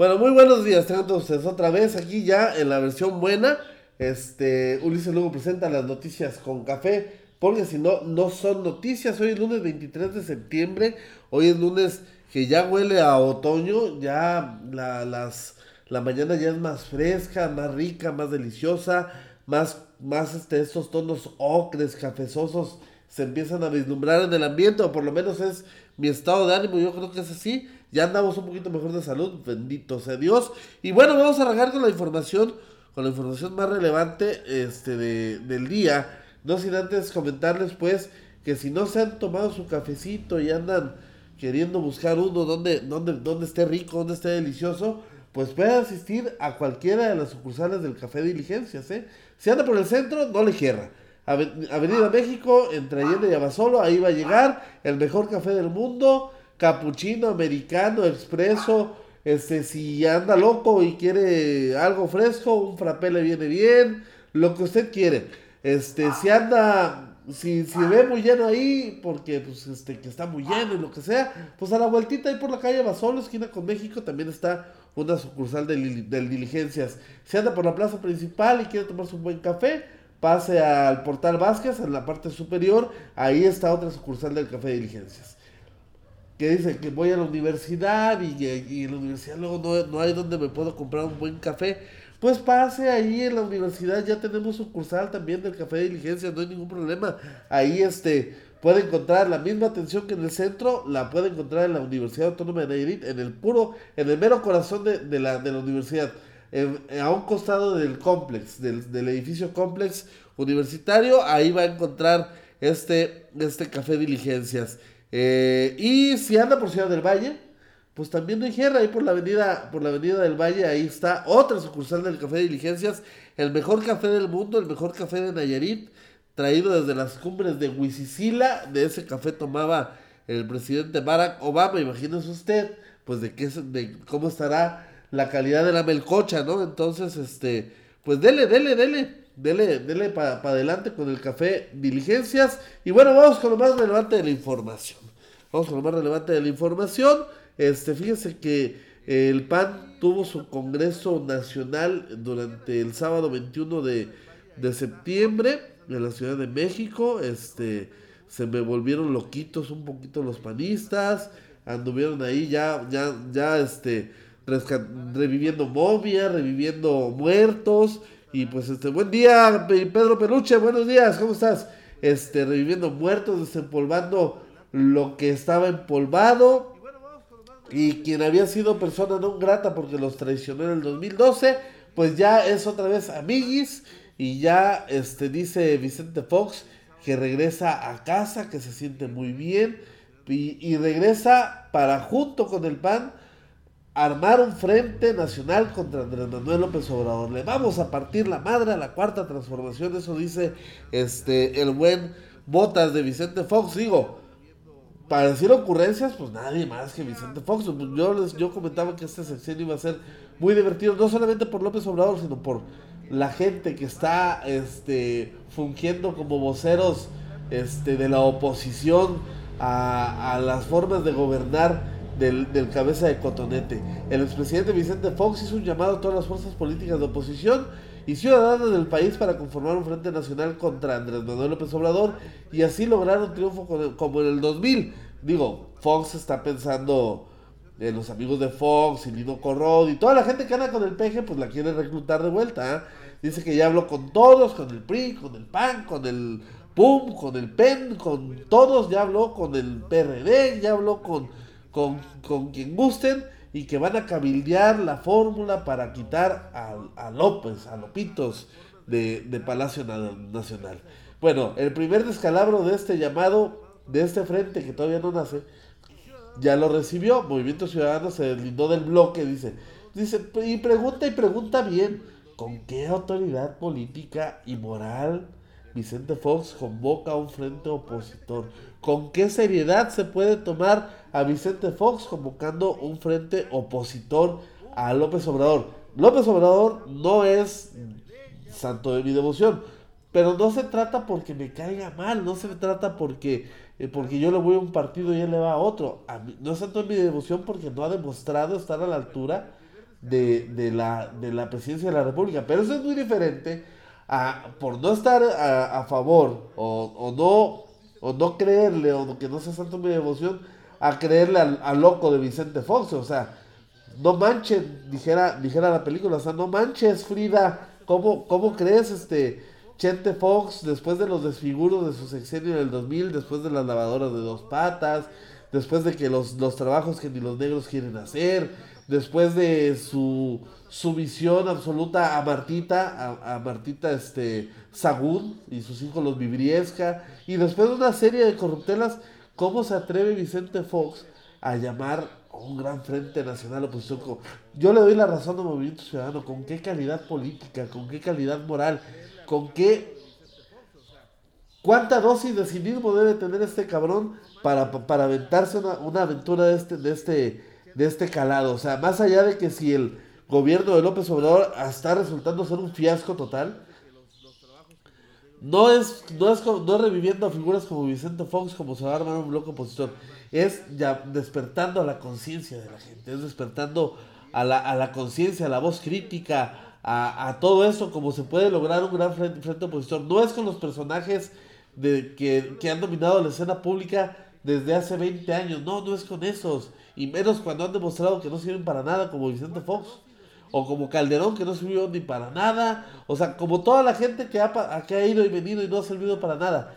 Bueno, muy buenos días, tengan todos ustedes otra vez aquí ya en la versión buena. Este, Ulises luego presenta las noticias con café, porque si no, no son noticias. Hoy es lunes 23 de septiembre, hoy es lunes que ya huele a otoño, ya la, las, la mañana ya es más fresca, más rica, más deliciosa, más, más este, estos tonos ocres, cafezosos se empiezan a vislumbrar en el ambiente, o por lo menos es mi estado de ánimo, yo creo que es así. Ya andamos un poquito mejor de salud, bendito sea Dios. Y bueno, vamos a arrancar con la información, con la información más relevante este, de, del día. No sin antes comentarles pues que si no se han tomado su cafecito y andan queriendo buscar uno donde, donde, donde esté rico, donde esté delicioso, pues pueden asistir a cualquiera de las sucursales del Café Diligencias. ¿eh? Si anda por el centro, no le cierra. Avenida México, entre Allende y Abasolo, ahí va a llegar el mejor café del mundo, capuchino, americano, expreso, este, si anda loco y quiere algo fresco, un frappé le viene bien, lo que usted quiere. Este, si anda, si, si ve muy lleno ahí, porque pues este, que está muy lleno y lo que sea, pues a la vueltita ahí por la calle Abasolo, esquina con México, también está una sucursal del de Diligencias. Si anda por la plaza principal y quiere tomarse un buen café, pase al portal Vázquez en la parte superior, ahí está otra sucursal del Café de Diligencias. Que dice que voy a la universidad y, en la universidad luego no, no, hay donde me puedo comprar un buen café. Pues pase ahí en la universidad, ya tenemos sucursal también del Café de Diligencias, no hay ningún problema. Ahí este puede encontrar la misma atención que en el centro, la puede encontrar en la Universidad Autónoma de Nayarit, en el puro, en el mero corazón de, de, la, de la universidad a un costado del complex, del, edificio complex universitario, ahí va a encontrar este, este café diligencias. Eh, y si anda por Ciudad del Valle, pues también hay ahí por la avenida, por la avenida del Valle, ahí está otra sucursal del café de diligencias, el mejor café del mundo, el mejor café de Nayarit, traído desde las cumbres de Huizicila, de ese café tomaba el presidente Barack Obama, imagínese usted, pues de qué de cómo estará la calidad de la melcocha, ¿no? Entonces, este, pues dele, dele, dele, dele, dele para adelante con el café Diligencias. Y bueno, vamos con lo más relevante de la información. Vamos con lo más relevante de la información. Este, fíjense que el PAN tuvo su Congreso Nacional durante el sábado 21 de, de septiembre en la Ciudad de México. Este, se me volvieron loquitos un poquito los panistas. Anduvieron ahí ya, ya, ya, este reviviendo momias, reviviendo muertos. Y pues este, buen día, Pedro Peluche, buenos días, ¿cómo estás? Este, reviviendo muertos, desempolvando lo que estaba empolvado. Y quien había sido persona no grata porque los traicionó en el 2012, pues ya es otra vez amiguis. Y ya este, dice Vicente Fox que regresa a casa, que se siente muy bien. Y, regresa para junto con el PAN armar un frente nacional contra Andrés Manuel López Obrador. Le vamos a partir la madre a la cuarta transformación, eso dice este el buen Botas de Vicente Fox. Digo, para decir ocurrencias, pues nadie más que Vicente Fox. Yo, les, yo comentaba que este sección iba a ser muy divertido, no solamente por López Obrador, sino por la gente que está este, fungiendo como voceros este, de la oposición a, las formas de gobernar del, cabeza de cotonete. El expresidente Vicente Fox hizo un llamado a todas las fuerzas políticas de oposición y ciudadanas del país para conformar un frente nacional contra Andrés Manuel López Obrador y así lograr un triunfo como en el 2000. Digo, Fox está pensando en los amigos de Fox y Lino Corrod y toda la gente que anda con el peje, pues la quiere reclutar de vuelta. ¿ah? Dice que ya habló con todos, con el PRI, con el PAN, con el PUM, con el PEN, con todos, ya habló con el PRD, ya habló con con, con quien gusten y que van a cabildear la fórmula para quitar a, López, a Lopitos de, de, Palacio Nacional. Bueno, el primer descalabro de este llamado, de este frente que todavía no nace, ya lo recibió. Movimiento Ciudadano se deslindó del bloque, dice. Dice, y pregunta y pregunta bien, ¿con qué autoridad política y moral Vicente Fox convoca a un frente opositor? ¿Con qué seriedad se puede tomar a Vicente Fox convocando un frente opositor a López Obrador? López Obrador no es santo de mi devoción, pero no se trata porque me caiga mal, no se trata porque, eh, porque yo le voy a un partido y él le va a otro. no es santo de mi devoción porque no ha demostrado estar a la altura de, la, de la presidencia de la República. Pero eso es muy diferente a, por no estar a, favor o, o, no, o no creerle o que no sea santo mi devoción, a creerle al, loco de Vicente Fox. O sea, no manches, dijera, dijera la película, o sea, no manches, Frida, ¿cómo, cómo crees este Chente Fox después de los desfiguros de su sexenio del 2000, después de las lavadoras de dos patas, después de que los, los trabajos que ni los negros quieren hacer, después de su sumisión absoluta a Martita, a, Martita este, Sagún y sus hijos los Vibriesca, y después de una serie de corruptelas, ¿cómo se atreve Vicente Fox a llamar a un gran frente nacional oposición? Yo le doy la razón al movimiento ciudadano, con qué calidad política, con qué calidad moral, con qué... ¿Cuánta dosis de cinismo debe tener este cabrón para, para aventarse una, una aventura de este, de este de este calado. O sea, más allá de que si el gobierno de López Obrador está resultando ser un fiasco total, no es, no es, no reviviendo a figuras como Vicente Fox, como se va a armar un bloque opositor, es ya despertando a la conciencia de la gente, es despertando a la, a la conciencia, a la voz crítica, a, a, todo eso, como se puede lograr un gran frente, frente opositor. No es con los personajes de, que, que han dominado la escena pública desde hace 20 años, no, no es con esos y menos cuando han demostrado que no sirven para nada, como Vicente Fox, o como Calderón, que no sirvió ni para nada, o sea, como toda la gente que ha, que ha ido y venido y no ha servido para nada.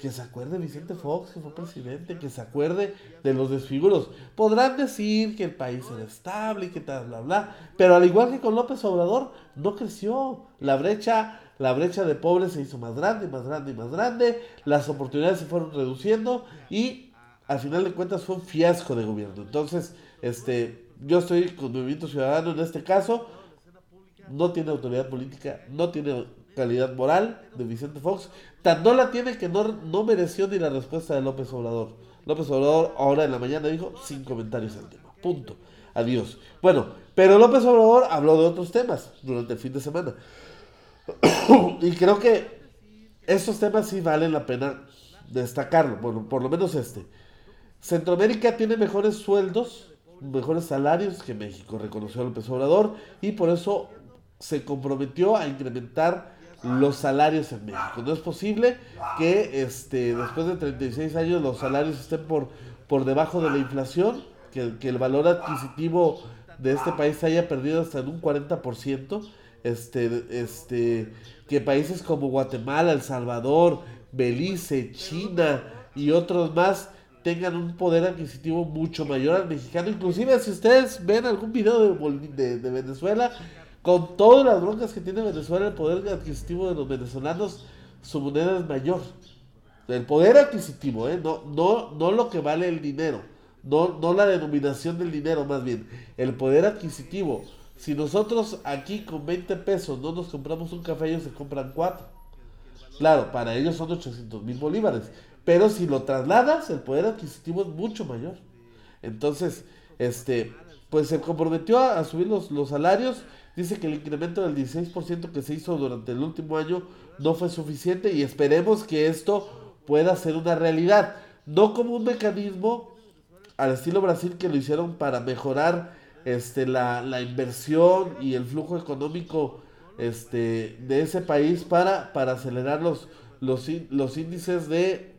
Que se acuerde Vicente Fox, que fue presidente, que se acuerde de los desfiguros. Podrán decir que el país era estable y que tal, bla, bla, pero al igual que con López Obrador, no creció. La brecha, la brecha de pobres se hizo más grande, más grande y más grande, las oportunidades se fueron reduciendo y al final de cuentas fue un fiasco de gobierno. Entonces, este, yo estoy con Movimiento Ciudadano en este caso. No tiene autoridad política, no tiene calidad moral de Vicente Fox. Tan no la tiene que no, no mereció ni la respuesta de López Obrador. López Obrador ahora en la mañana dijo sin comentarios al tema. Punto. Adiós. Bueno, pero López Obrador habló de otros temas durante el fin de semana. Y creo que estos temas sí valen la pena destacarlo. Bueno, por lo menos este. Centroamérica tiene mejores sueldos, mejores salarios que México, reconoció López Obrador, y por eso se comprometió a incrementar los salarios en México. No es posible que este, después de 36 años los salarios estén por, por debajo de la inflación, que, que el valor adquisitivo de este país haya perdido hasta en un 40%, este, este, que países como Guatemala, El Salvador, Belice, China y otros más tengan un poder adquisitivo mucho mayor al mexicano. Inclusive si ustedes ven algún video de, de, Venezuela, con todas las broncas que tiene Venezuela, el poder adquisitivo de los venezolanos, su moneda es mayor. El poder adquisitivo, ¿eh? no, no, no lo que vale el dinero, no, no la denominación del dinero más bien, el poder adquisitivo. Si nosotros aquí con 20 pesos no nos compramos un café, ellos se compran 4. Claro, para ellos son 800 mil bolívares. Pero si lo trasladas, el poder adquisitivo es mucho mayor. Entonces, este, pues se comprometió a, subir los, los, salarios. Dice que el incremento del 16% que se hizo durante el último año no fue suficiente y esperemos que esto pueda ser una realidad. No como un mecanismo al estilo Brasil que lo hicieron para mejorar este, la, la inversión y el flujo económico este, de ese país para, para acelerar los, los, los índices de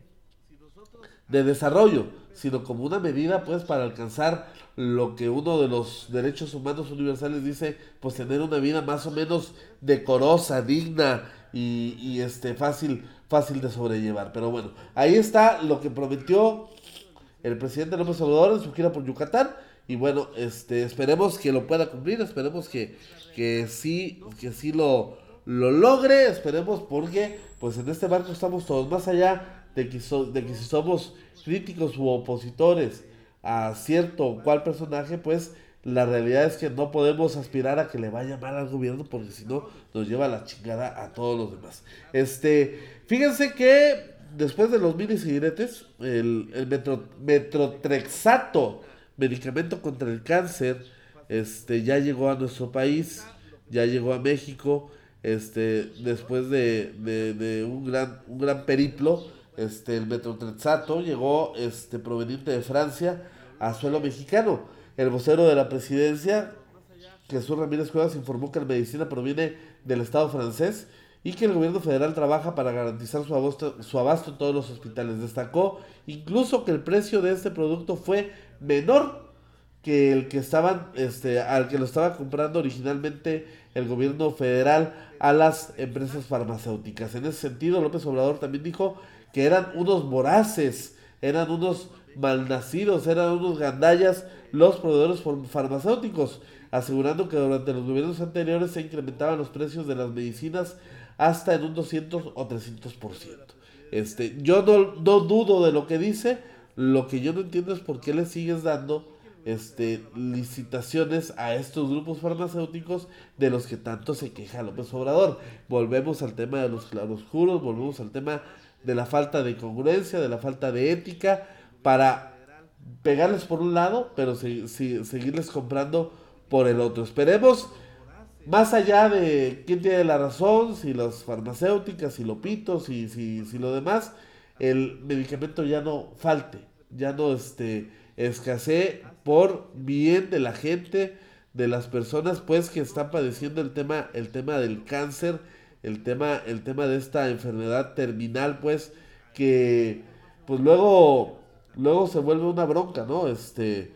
de desarrollo, sino como una medida pues para alcanzar lo que uno de los derechos humanos universales dice, pues tener una vida más o menos decorosa, digna y, este fácil fácil de sobrellevar. Pero bueno, ahí está lo que prometió el presidente López Obrador en su gira por Yucatán y bueno, este esperemos que lo pueda cumplir, esperemos que que sí que sí lo lo logre, esperemos porque pues en este barco estamos todos más allá de que, de que si somos críticos u opositores a cierto o cual personaje, pues la realidad es que no podemos aspirar a que le vaya mal al gobierno porque si no nos lleva la chingada a todos los demás. Este, fíjense que después de los mini cigaretes, el, el metro, metrotrexato, medicamento contra el cáncer, este, ya llegó a nuestro país, ya llegó a México, este, después de, de, de un, gran, un gran periplo este, el metrotrenzato llegó este, proveniente de Francia a suelo mexicano. El vocero de la presidencia Jesús Ramírez Cuevas informó que la medicina proviene del Estado francés y que el gobierno federal trabaja para garantizar su abasto, su abasto en todos los hospitales. Destacó incluso que el precio de este producto fue menor que el que estaban, este, al que lo estaba comprando originalmente el gobierno federal a las empresas farmacéuticas. En ese sentido, López Obrador también dijo que eran unos voraces, eran unos malnacidos, eran unos gandallas los proveedores farmacéuticos, asegurando que durante los gobiernos anteriores se incrementaban los precios de las medicinas hasta en un 200 o 300%. Este, yo no, no dudo de lo que dice, lo que yo no entiendo es por qué le sigues dando este, licitaciones a estos grupos farmacéuticos de los que tanto se queja López Obrador. Volvemos al tema de los claroscuros, volvemos al tema de la falta de congruencia, de la falta de ética, para pegarles por un lado, pero seguirles comprando por el otro. Esperemos, más allá de quién tiene la razón, si las farmacéuticas, si Lopitos, si, si, si lo demás, el medicamento ya no falte, ya no este, escasee por bien de la gente, de las personas pues que están padeciendo el tema, el tema del cáncer, el tema, el tema de esta enfermedad terminal, pues, que pues luego, luego se vuelve una bronca, ¿no? Este,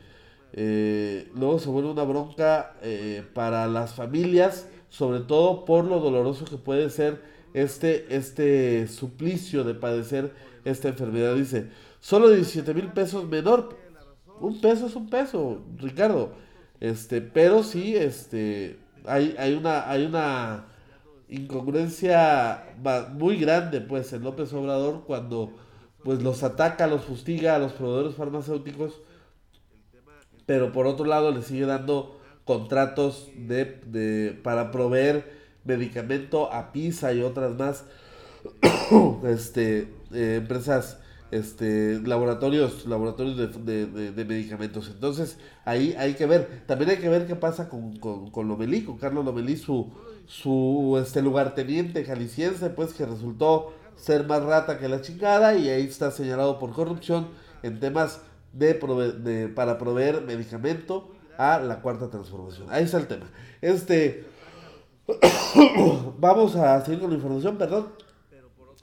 eh, luego se vuelve una bronca eh, para las familias, sobre todo por lo doloroso que puede ser este, este suplicio de padecer esta enfermedad. Dice, solo 17 mil pesos menor un peso es un peso, Ricardo. Este, pero sí, este, hay, hay una, hay una incongruencia muy grande, pues, en López Obrador cuando, pues, los ataca, los fustiga a los proveedores farmacéuticos, pero por otro lado le sigue dando contratos de, de para proveer medicamento a PISA y otras más, este, eh, empresas este, laboratorios, laboratorios de, de, medicamentos. Entonces, ahí hay que ver. También hay que ver qué pasa con, con, con Lomelí, con Carlos Lomelí, su, su este, lugarteniente jalisciense, pues que resultó ser más rata que la chingada y ahí está señalado por corrupción en temas de, de para proveer medicamento a la cuarta transformación. Ahí está el tema. Este, vamos a seguir con la información, perdón.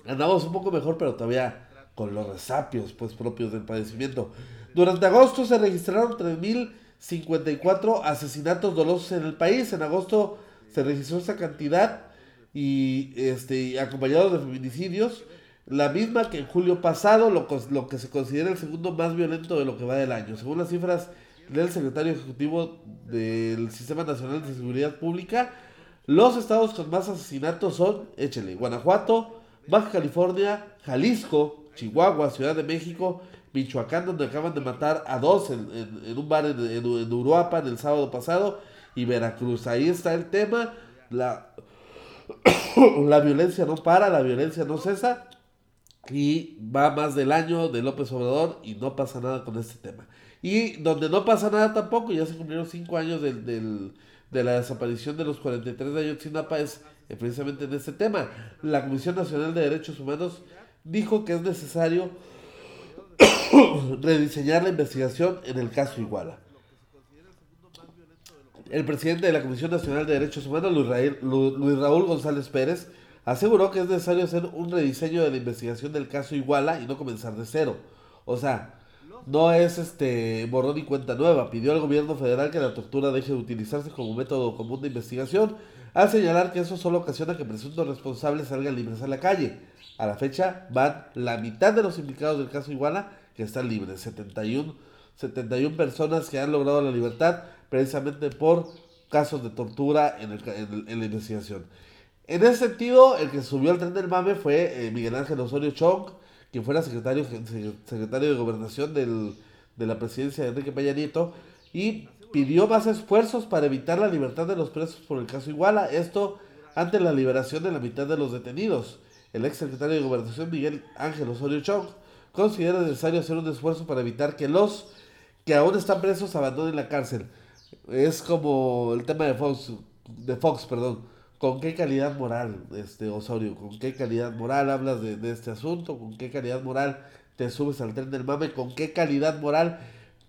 Andamos un poco mejor, pero todavía con los resapios pues propios del padecimiento. Durante agosto se registraron 3.054 asesinatos dolosos en el país. En agosto se registró esa cantidad y este acompañados de feminicidios, la misma que en julio pasado, lo, lo que se considera el segundo más violento de lo que va del año. Según las cifras del secretario ejecutivo del Sistema Nacional de Seguridad Pública, los estados con más asesinatos son, échele, Guanajuato, Baja California, Jalisco, Chihuahua, Ciudad de México, Michoacán, donde acaban de matar a dos en, un bar en, en, Uruapan el sábado pasado, y Veracruz. Ahí está el tema. La, la violencia no para, la violencia no cesa. Y va más del año de López Obrador y no pasa nada con este tema. Y donde no pasa nada tampoco, ya se cumplieron cinco años del, del, de la desaparición de los 43 de Ayotzinapa, es precisamente en este tema. La Comisión Nacional de Derechos Humanos dijo que es necesario rediseñar la investigación en el caso Iguala. El presidente de la Comisión Nacional de Derechos Humanos, Luis Raúl González Pérez, aseguró que es necesario hacer un rediseño de la investigación del caso Iguala y no comenzar de cero. O sea, no es este borrón y cuenta nueva. Pidió al gobierno federal que la tortura deje de utilizarse como método común de investigación, al señalar que eso solo ocasiona que presuntos responsables salgan libres a la calle. A la fecha van la mitad de los implicados del caso Iguala que están libres, 71, 71 personas que han logrado la libertad precisamente por casos de tortura en, la investigación. En ese sentido, el que subió al tren del mame fue eh, Miguel Ángel Osorio Chong, quien fuera secretario, secretario de Gobernación de la presidencia de Enrique Peña Nieto, y pidió más esfuerzos para evitar la libertad de los presos por el caso Iguala, esto ante la liberación de la mitad de los detenidos el ex secretario de Gobernación Miguel Ángel Osorio Chong considera necesario hacer un esfuerzo para evitar que los que aún están presos abandonen la cárcel. Es como el tema de Fox, de Fox, perdón. ¿Con qué calidad moral, este Osorio? ¿Con qué calidad moral hablas de, este asunto? ¿Con qué calidad moral te subes al tren del mame? ¿Con qué calidad moral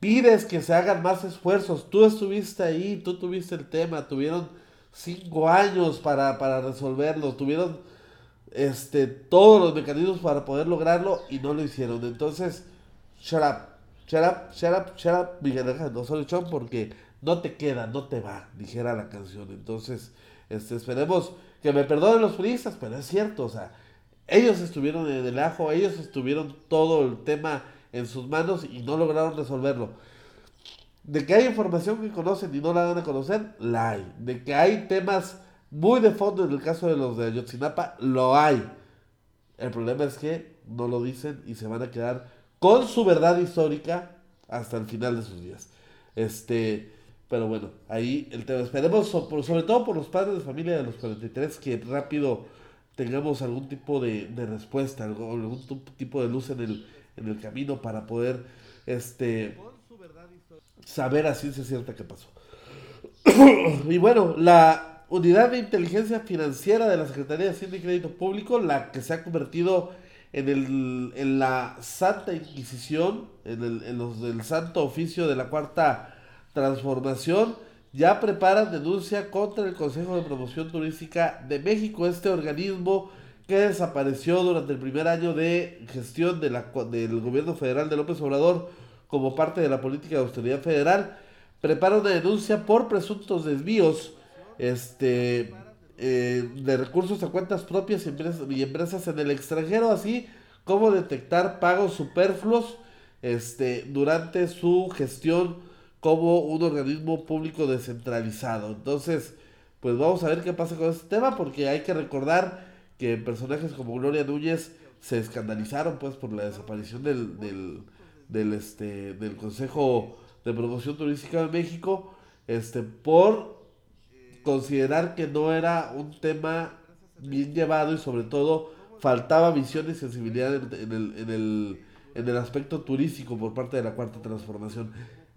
pides que se hagan más esfuerzos. Tú estuviste ahí, tú tuviste el tema, tuvieron cinco años para, para resolverlo, tuvieron este, todos los mecanismos para poder lograrlo y no lo hicieron. Entonces, shut up, shut up, shut up, shut up, Miguel Ángel no porque no te queda, no te va, dijera la canción. Entonces, este, esperemos que me perdonen los turistas, pero es cierto, o sea, ellos estuvieron en el ajo, ellos estuvieron todo el tema en sus manos y no lograron resolverlo. De que hay información que conocen y no la van a conocer, la hay. De que hay temas muy de fondo en el caso de los de Ayotzinapa, lo hay. El problema es que no lo dicen y se van a quedar con su verdad histórica hasta el final de sus días. Este, pero bueno, ahí el tema. Esperemos, sobre todo por los padres de familia de los 43, que rápido tengamos algún tipo de, de respuesta, algún tipo de luz en el, en el camino para poder este, saber a ciencia cierta qué pasó. y bueno, la unidad de inteligencia financiera de la Secretaría de Hacienda y Crédito Público, la que se ha convertido en, el, en la Santa Inquisición, en el, en los del Santo Oficio de la Cuarta Transformación, ya preparan denuncia contra el Consejo de Promoción Turística de México, este organismo que desapareció durante el primer año de gestión de la, del gobierno federal de López Obrador como parte de la política de austeridad federal, prepara una denuncia por presuntos desvíos este, eh, de recursos a cuentas propias y empresas, y empresas en el extranjero, así como detectar pagos superfluos este, durante su gestión como un organismo público descentralizado. Entonces, pues vamos a ver qué pasa con este tema, porque hay que recordar que personajes como Gloria Núñez se escandalizaron pues por la desaparición del, del, del, este, del Consejo de Promoción Turística de México este, por considerar que no era un tema bien llevado y sobre todo faltaba visión y sensibilidad en, el, en, el, en el aspecto turístico por parte de la cuarta transformación.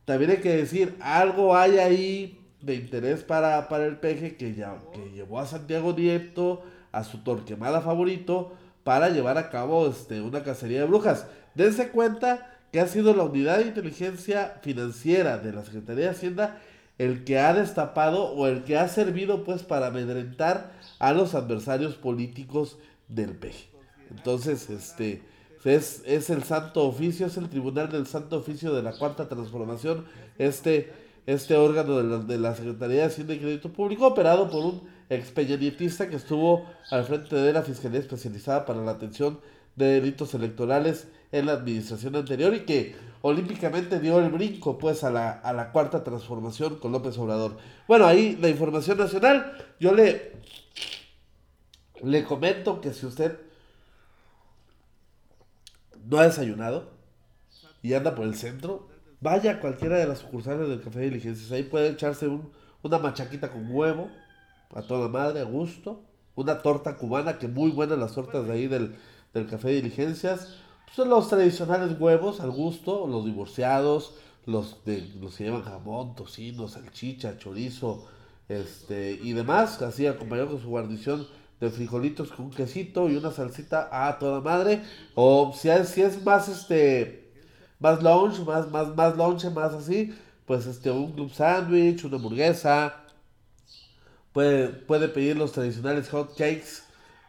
También hay que decir, algo hay ahí de interés para, para el peje que, ya, que llevó a Santiago Nieto a su torquemada favorito para llevar a cabo este, una cacería de brujas. Dense cuenta que ha sido la unidad de inteligencia financiera de la Secretaría de Hacienda el que ha destapado o el que ha servido pues para amedrentar a los adversarios políticos del PG. Entonces, este es, es el santo oficio, es el tribunal del santo oficio de la cuarta transformación, este, este órgano de la, de la Secretaría de Hacienda y Crédito Público operado por un expedientista que estuvo al frente de la Fiscalía Especializada para la Atención de Delitos Electorales en la administración anterior y que olímpicamente dio el brinco pues a la, a la cuarta transformación con López Obrador. Bueno, ahí la información nacional, yo le, le comento que si usted no ha desayunado y anda por el centro, vaya a cualquiera de las sucursales del Café de Diligencias, ahí puede echarse un, una machaquita con huevo, a toda madre, a gusto. Una torta cubana, que muy buenas las tortas de ahí del, café de diligencias. Son los tradicionales huevos al gusto, los divorciados, los, de, los que llevan jamón, tocino, salchicha, chorizo, este, y demás, así acompañado con su guarnición de frijolitos con quesito y una salsita a toda madre. O si es, si es más este más lunch, más, más, más lunch, más así, pues este, un club sandwich, una hamburguesa, Puede, puede pedir los tradicionales hot cakes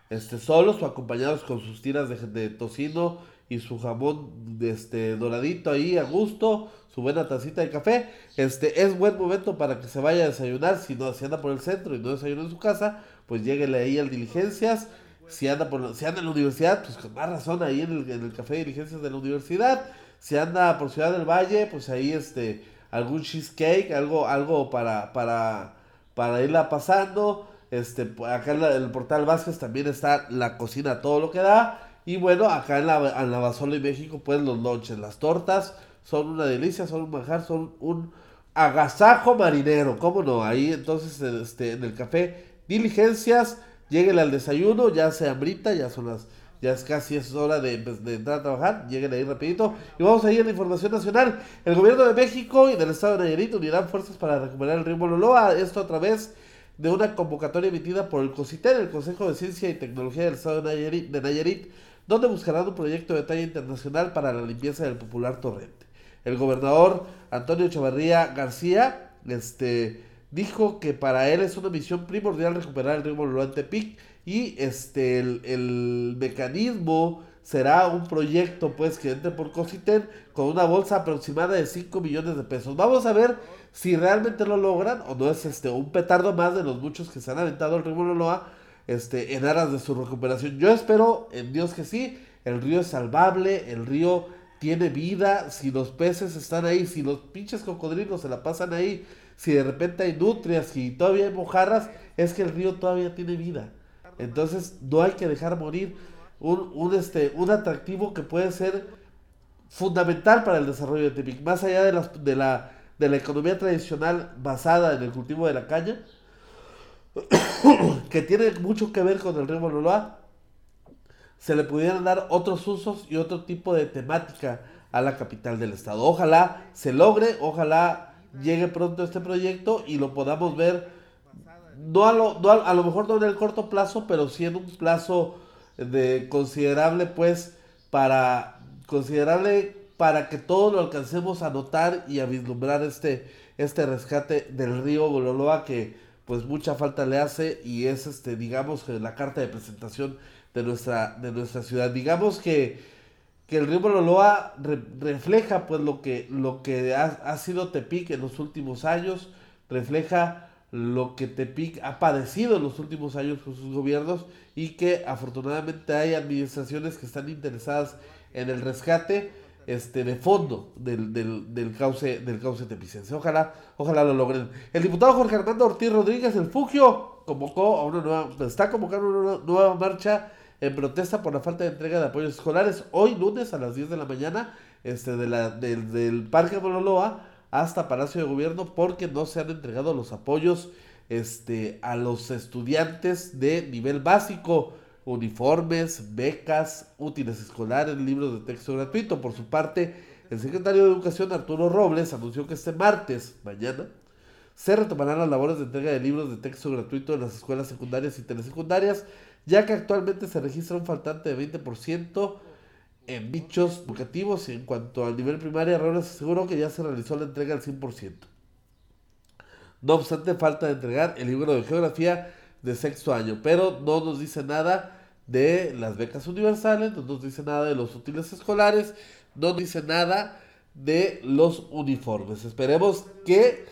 este, solos o acompañados con sus tiras de, tocino y su jamón este, doradito ahí a gusto, su buena tacita de café. Este es buen momento para que se vaya a desayunar. Si no, si anda por el centro y no desayuna en su casa, pues lléguele ahí al diligencias. Si anda por si anda en la universidad, pues con más razón ahí en el, en el café de diligencias de la universidad. Si anda por Ciudad del Valle, pues ahí este algún cheesecake, algo, algo para, para para irla pasando. Este, acá en, el portal Vázquez también está la cocina, todo lo que da. Y bueno, acá en la, en y México, pues los lonches, las tortas son una delicia, son un manjar, son un agasajo marinero, ¿cómo no? Ahí entonces este, en el café Diligencias, lleguen al desayuno, ya se hambrita, ya son las ya es casi es hora de, entrar a trabajar, lleguen ahí rapidito. Y vamos a ir a la información nacional. El gobierno de México y del estado de Nayarit unirán fuerzas para recuperar el río Loloa, esto a través de una convocatoria emitida por el COCITER, el Consejo de Ciencia y Tecnología del estado de Nayarit, de Nayarit donde buscarán un proyecto de talla internacional para la limpieza del popular torrente. El gobernador Antonio Chavarría García este, dijo que para él es una misión primordial recuperar el río Tepic y este, el, el mecanismo será un proyecto pues que entre por Cositen con una bolsa aproximada de 5 millones de pesos. Vamos a ver si realmente lo logran o no es este un petardo más de los muchos que se han aventado el río Bololoa este, en aras de su recuperación. Yo espero en Dios que sí, el río es salvable, el río tiene vida, si los peces están ahí, si los pinches cocodrilos se la pasan ahí, si de repente hay nutrias, si todavía hay mojarras, es que el río todavía tiene vida. Entonces no hay que dejar morir un, un, este, un atractivo que puede ser fundamental para el desarrollo de Tepic, más allá de, las, de, la, de la economía tradicional basada en el cultivo de la caña, que tiene mucho que ver con el río Bololoa, se le pudieran dar otros usos y otro tipo de temática a la capital del estado. Ojalá se logre, ojalá llegue pronto este proyecto y lo podamos ver, no a lo, a, lo mejor no en el corto plazo, pero sí en un plazo de considerable, pues, para considerable para que todos lo alcancemos a notar y a vislumbrar este, este rescate del río Bololoa que pues mucha falta le hace y es este digamos la carta de presentación de nuestra de nuestra ciudad. Digamos que, que el río Bololoa refleja pues lo que lo que ha, ha, sido Tepic en los últimos años refleja lo que Tepic ha padecido en los últimos años con sus gobiernos y que afortunadamente hay administraciones que están interesadas en el rescate este, de fondo del, del, del, cauce, del cauce tepicense. Ojalá, ojalá lo logren. El diputado Jorge Armando Ortiz Rodríguez, el Fugio, convocó a una nueva, está convocando una nueva marcha en protesta por la falta de entrega de apoyos escolares. Hoy lunes a las 10 de la mañana, este, de la, del, del Parque Monoloa hasta Palacio de Gobierno, porque no se han entregado los apoyos este, a los estudiantes de nivel básico uniformes, becas, útiles escolares, libros de texto gratuito. Por su parte, el secretario de Educación Arturo Robles anunció que este martes, mañana, se retomarán las labores de entrega de libros de texto gratuito en las escuelas secundarias y telesecundarias, ya que actualmente se registra un faltante de 20% en dichos educativos y en cuanto al nivel primario, Robles aseguró que ya se realizó la entrega al 100%. No obstante, falta de entregar el libro de geografía de sexto año, pero no nos dice nada de las becas universales, no nos dice nada de los útiles escolares, no nos dice nada de los uniformes. Esperemos que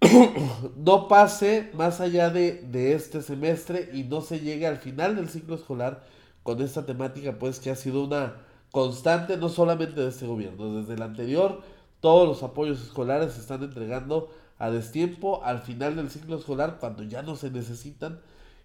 no pase más allá de, de, este semestre y no se llegue al final del ciclo escolar con esta temática, pues que ha sido una constante no solamente de este gobierno, desde el anterior, todos los apoyos escolares se están entregando a destiempo al final del ciclo escolar cuando ya no se necesitan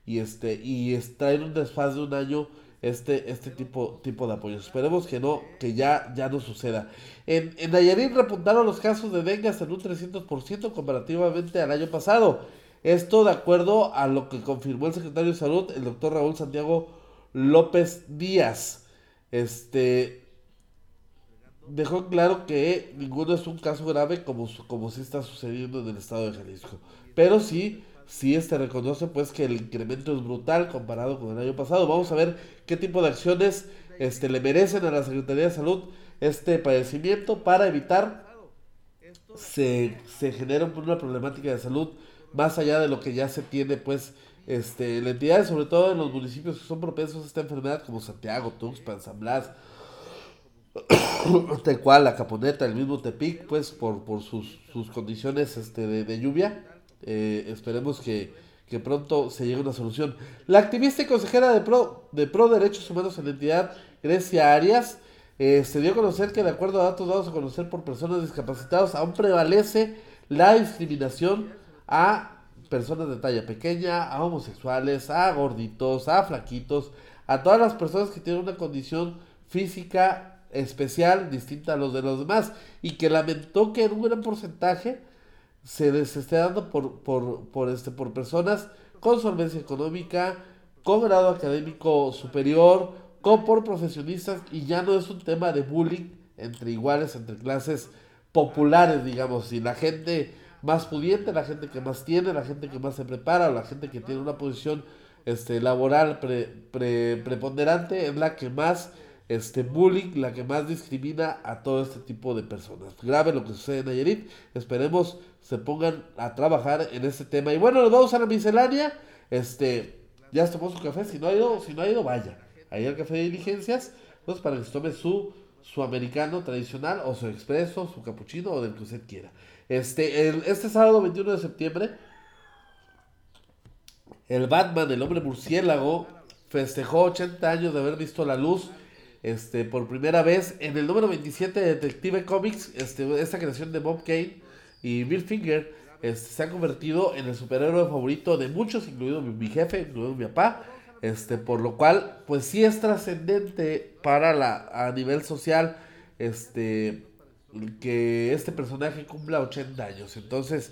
y este y traer un desfaz de un año este, este tipo, tipo de apoyos. Esperemos que no, que ya, ya no suceda. En, en Nayarit repuntaron los casos de dengue hasta en un 300% comparativamente al año pasado. Esto de acuerdo a lo que confirmó el secretario de Salud, el doctor Raúl Santiago López Díaz. Este, dejó claro que ninguno es un caso grave como, como sí está sucediendo en el estado de Jalisco. Pero sí, sí este reconoce pues que el incremento es brutal comparado con el año pasado. Vamos a ver qué tipo de acciones este, le merecen a la Secretaría de Salud este padecimiento para evitar se, se genere una problemática de salud más allá de lo que ya se tiene pues este, en entidades, sobre todo en los municipios que son propensos a esta enfermedad como Santiago, Tuxpan, San Blas, tal cual la Caponeta, el mismo Tepic, pues por, por sus, sus condiciones este, de, lluvia. Eh, esperemos que, que, pronto se llegue a una solución. La activista y consejera de Pro, de Pro Derechos Humanos en la entidad, Grecia Arias, eh, se dio a conocer que de acuerdo a datos dados a conocer por personas discapacitadas, aún prevalece la discriminación a personas de talla pequeña, a homosexuales, a gorditos, a flaquitos, a todas las personas que tienen una condición física especial, distinta a los de los demás, y que lamentó que en un gran porcentaje se les esté dando por, por, por, este, por personas con solvencia económica, con grado académico superior, con por profesionistas, y ya no es un tema de bullying entre iguales, entre clases populares, digamos, y la gente más pudiente, la gente que más tiene, la gente que más se prepara, la gente que tiene una posición este, laboral pre, pre, preponderante, es la que más este bullying la que más discrimina a todo este tipo de personas. Grave lo que sucede en Nayarit. Esperemos se pongan a trabajar en este tema. Y bueno, nos vamos a la miscelánea. Este, ya se tomó su café. Si no ha ido, si no ha ido, vaya. Ahí al café de diligencias. Pues para que se tome su, su americano tradicional o su expreso, su capuchino o del que usted quiera. Este, este sábado 21 de septiembre, el Batman, el hombre murciélago, festejó 80 años de haber visto la luz este, por primera vez en el número 27 de Detective Comics, este, esta creación de Bob Kane y Bill Finger este, se ha convertido en el superhéroe favorito de muchos, incluido mi, jefe, incluido mi papá, este, por lo cual, pues sí es trascendente para la, a nivel social, este, que este personaje cumpla 80 años. Entonces,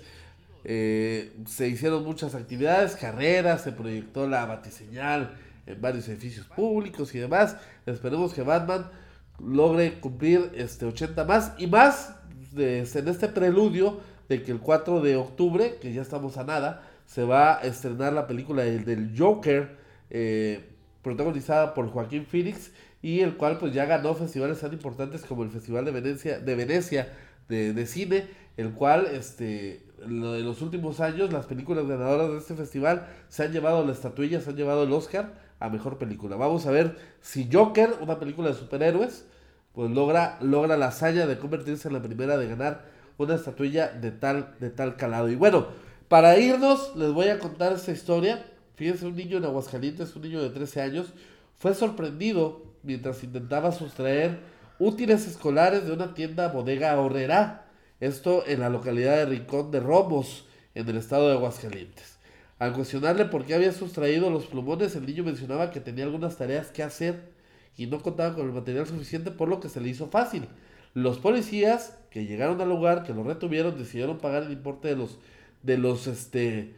eh, se hicieron muchas actividades, carreras, se proyectó la batiseñal, en varios edificios públicos y demás. Esperemos que Batman logre cumplir este 80 más y más de, en este preludio de que el 4 de octubre, que ya estamos a nada, se va a estrenar la película del, del Joker, eh, protagonizada por Joaquín Phoenix, y el cual pues ya ganó festivales tan importantes como el Festival de Venecia, de Venecia de, de cine, el cual este en los últimos años las películas ganadoras de este festival se han llevado la estatuilla, se han llevado el Oscar a mejor película. Vamos a ver si Joker, una película de superhéroes, pues logra, logra la hazaña de convertirse en la primera de ganar una estatuilla de tal, de tal calado. Y bueno, para irnos, les voy a contar esta historia. Fíjense, un niño en Aguascalientes, un niño de 13 años, fue sorprendido mientras intentaba sustraer útiles escolares de una tienda bodega ahorrera. Esto en la localidad de Rincón de Romos, en el estado de Aguascalientes. Al cuestionarle por qué había sustraído los plumones, el niño mencionaba que tenía algunas tareas que hacer y no contaba con el material suficiente, por lo que se le hizo fácil. Los policías que llegaron al lugar, que lo retuvieron, decidieron pagar el importe de los de los este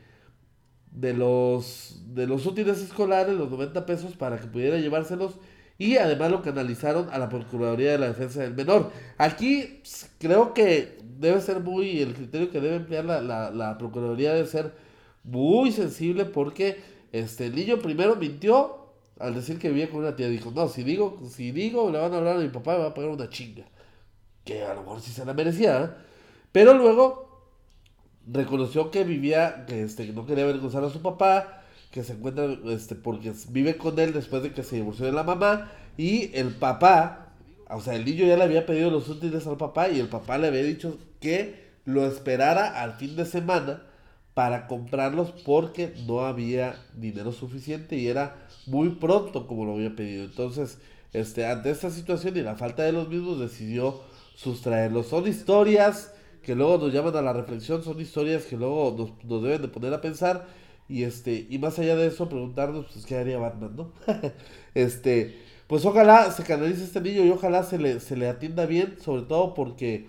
de los de los útiles escolares, los 90 pesos para que pudiera llevárselos y además lo canalizaron a la Procuraduría de la Defensa del Menor. Aquí creo que debe ser muy el criterio que debe emplear la, la, la Procuraduría debe ser muy sensible porque este, el niño primero mintió al decir que vivía con una tía. Dijo, no, si digo, si digo, le van a hablar a mi papá, me va a pagar una chinga. Que a lo mejor sí se la merecía. ¿eh? Pero luego reconoció que vivía, que este, no quería avergonzar a su papá, que se encuentra, este, porque vive con él después de que se divorció de la mamá. Y el papá, o sea, el niño ya le había pedido los útiles al papá y el papá le había dicho que lo esperara al fin de semana para comprarlos porque no había dinero suficiente y era muy pronto como lo había pedido. Entonces, este, ante esta situación y la falta de los mismos, decidió sustraerlos. Son historias que luego nos llaman a la reflexión, son historias que luego nos, nos deben de poner a pensar y este y más allá de eso preguntarnos pues qué haría Batman, ¿no? este, pues ojalá se canalice este niño y ojalá se le, se le atienda bien, sobre todo porque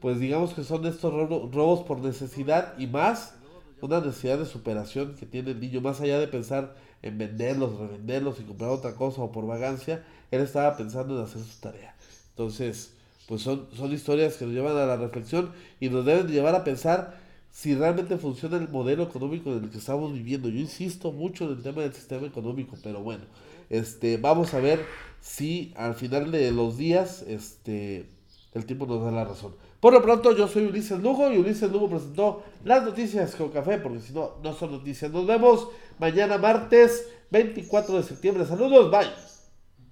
pues digamos que son estos robos por necesidad y más una necesidad de superación que tiene el niño, más allá de pensar en venderlos, revenderlos y comprar otra cosa o por vagancia, él estaba pensando en hacer su tarea. Entonces, pues son, son historias que nos llevan a la reflexión y nos deben llevar a pensar si realmente funciona el modelo económico en el que estamos viviendo. Yo insisto mucho en el tema del sistema económico, pero bueno, este, vamos a ver si al final de los días este, el tiempo nos da la razón. Por lo pronto, yo soy Ulises Lugo y Ulises Lugo presentó las noticias con café, porque si no, no son noticias. Nos vemos mañana martes 24 de septiembre. Saludos, bye.